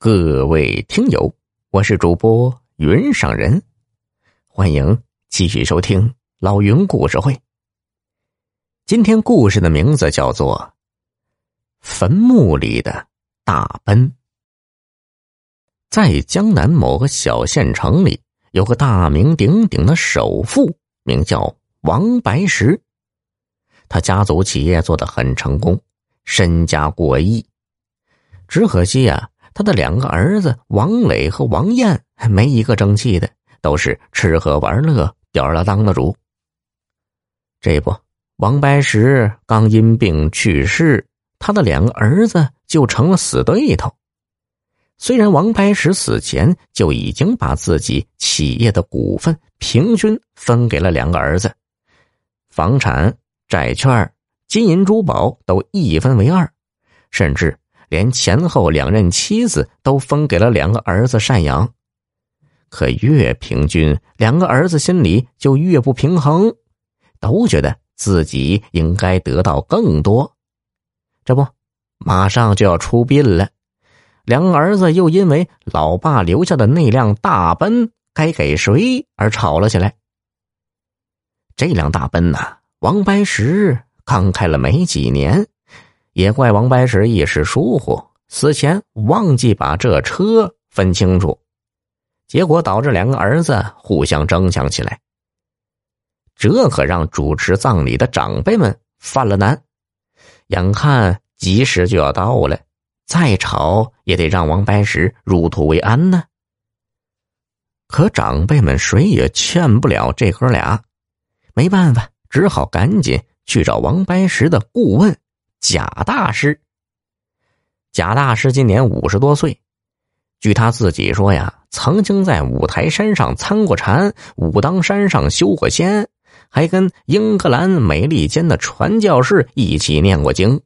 各位听友，我是主播云上人，欢迎继续收听老云故事会。今天故事的名字叫做《坟墓里的大奔》。在江南某个小县城里，有个大名鼎鼎的首富，名叫王白石。他家族企业做得很成功，身家过亿。只可惜呀。他的两个儿子王磊和王燕没一个争气的，都是吃喝玩乐、吊儿郎当的主。这不，王白石刚因病去世，他的两个儿子就成了死对头。虽然王白石死前就已经把自己企业的股份平均分给了两个儿子，房产、债券、金银珠宝都一分为二，甚至。连前后两任妻子都分给了两个儿子赡养，可越平均，两个儿子心里就越不平衡，都觉得自己应该得到更多。这不，马上就要出殡了，两个儿子又因为老爸留下的那辆大奔该给谁而吵了起来。这辆大奔呐，王白石刚开了没几年。也怪王白石一时疏忽，死前忘记把这车分清楚，结果导致两个儿子互相争抢起来。这可让主持葬礼的长辈们犯了难。眼看吉时就要到了，再吵也得让王白石入土为安呢。可长辈们谁也劝不了这哥俩，没办法，只好赶紧去找王白石的顾问。贾大师，贾大师今年五十多岁，据他自己说呀，曾经在五台山上参过禅，武当山上修过仙，还跟英格兰美利坚的传教士一起念过经。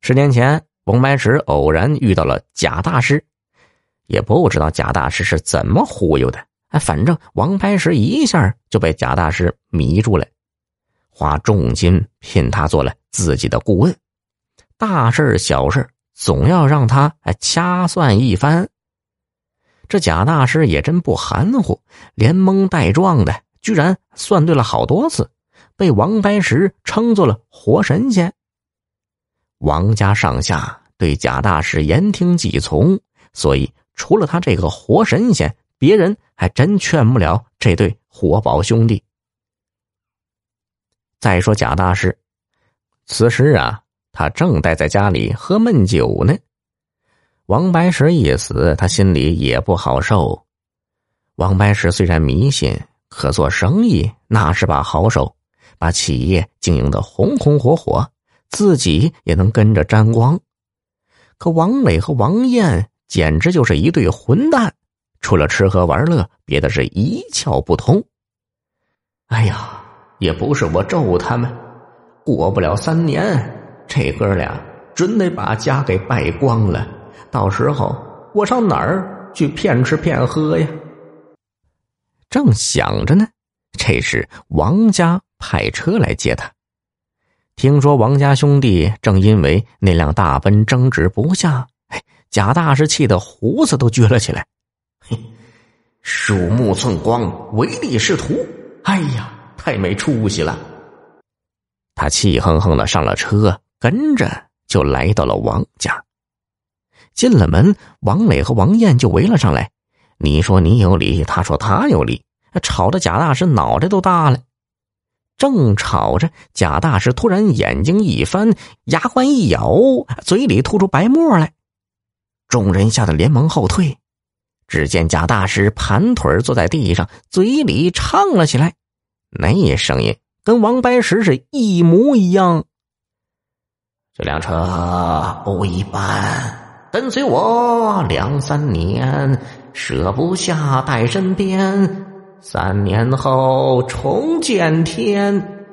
十年前，王白石偶然遇到了贾大师，也不知道贾大师是怎么忽悠的，哎，反正王白石一下就被贾大师迷住了。花重金聘他做了自己的顾问，大事小事总要让他哎掐算一番。这贾大师也真不含糊，连蒙带撞的，居然算对了好多次，被王白石称作了活神仙。王家上下对贾大师言听计从，所以除了他这个活神仙，别人还真劝不了这对活宝兄弟。再说贾大师，此时啊，他正待在家里喝闷酒呢。王白石一死，他心里也不好受。王白石虽然迷信，可做生意那是把好手，把企业经营的红红火火，自己也能跟着沾光。可王磊和王艳简直就是一对混蛋，除了吃喝玩乐，别的是一窍不通。哎呀！也不是我咒他们，过不了三年，这哥俩准得把家给败光了。到时候我上哪儿去骗吃骗喝呀？正想着呢，这时王家派车来接他。听说王家兄弟正因为那辆大奔争执不下，哎，贾大师气得胡子都撅了起来。嘿，鼠目寸光，唯利是图。哎呀！太没出息了！他气哼哼的上了车，跟着就来到了王家。进了门，王磊和王艳就围了上来。你说你有理，他说他有理，吵得贾大师脑袋都大了。正吵着，贾大师突然眼睛一翻，牙关一咬，嘴里吐出白沫来。众人吓得连忙后退。只见贾大师盘腿坐在地上，嘴里唱了起来。那声音跟王白石是一模一样。这辆车不一般，跟随我两三年，舍不下带身边。三年后重见天，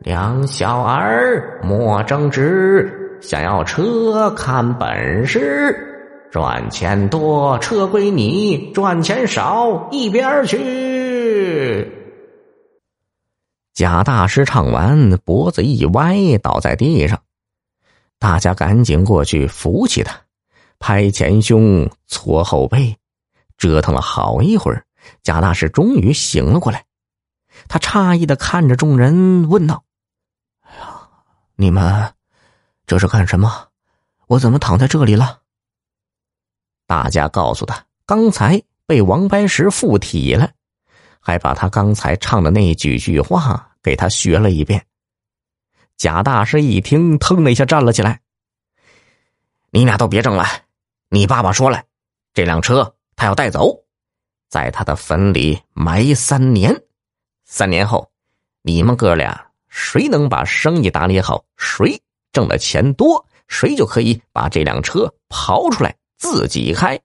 两小儿莫争执，想要车看本事，赚钱多车归你，赚钱少一边去。贾大师唱完，脖子一歪，倒在地上。大家赶紧过去扶起他，拍前胸，搓后背，折腾了好一会儿，贾大师终于醒了过来。他诧异的看着众人，问道：“哎呀，你们这是干什么？我怎么躺在这里了？”大家告诉他，刚才被王白石附体了，还把他刚才唱的那几句话给他学了一遍。贾大师一听，腾的一下站了起来：“你俩都别争了，你爸爸说了，这辆车他要带走，在他的坟里埋三年。”三年后，你们哥俩谁能把生意打理好，谁挣的钱多，谁就可以把这辆车刨出来自己开。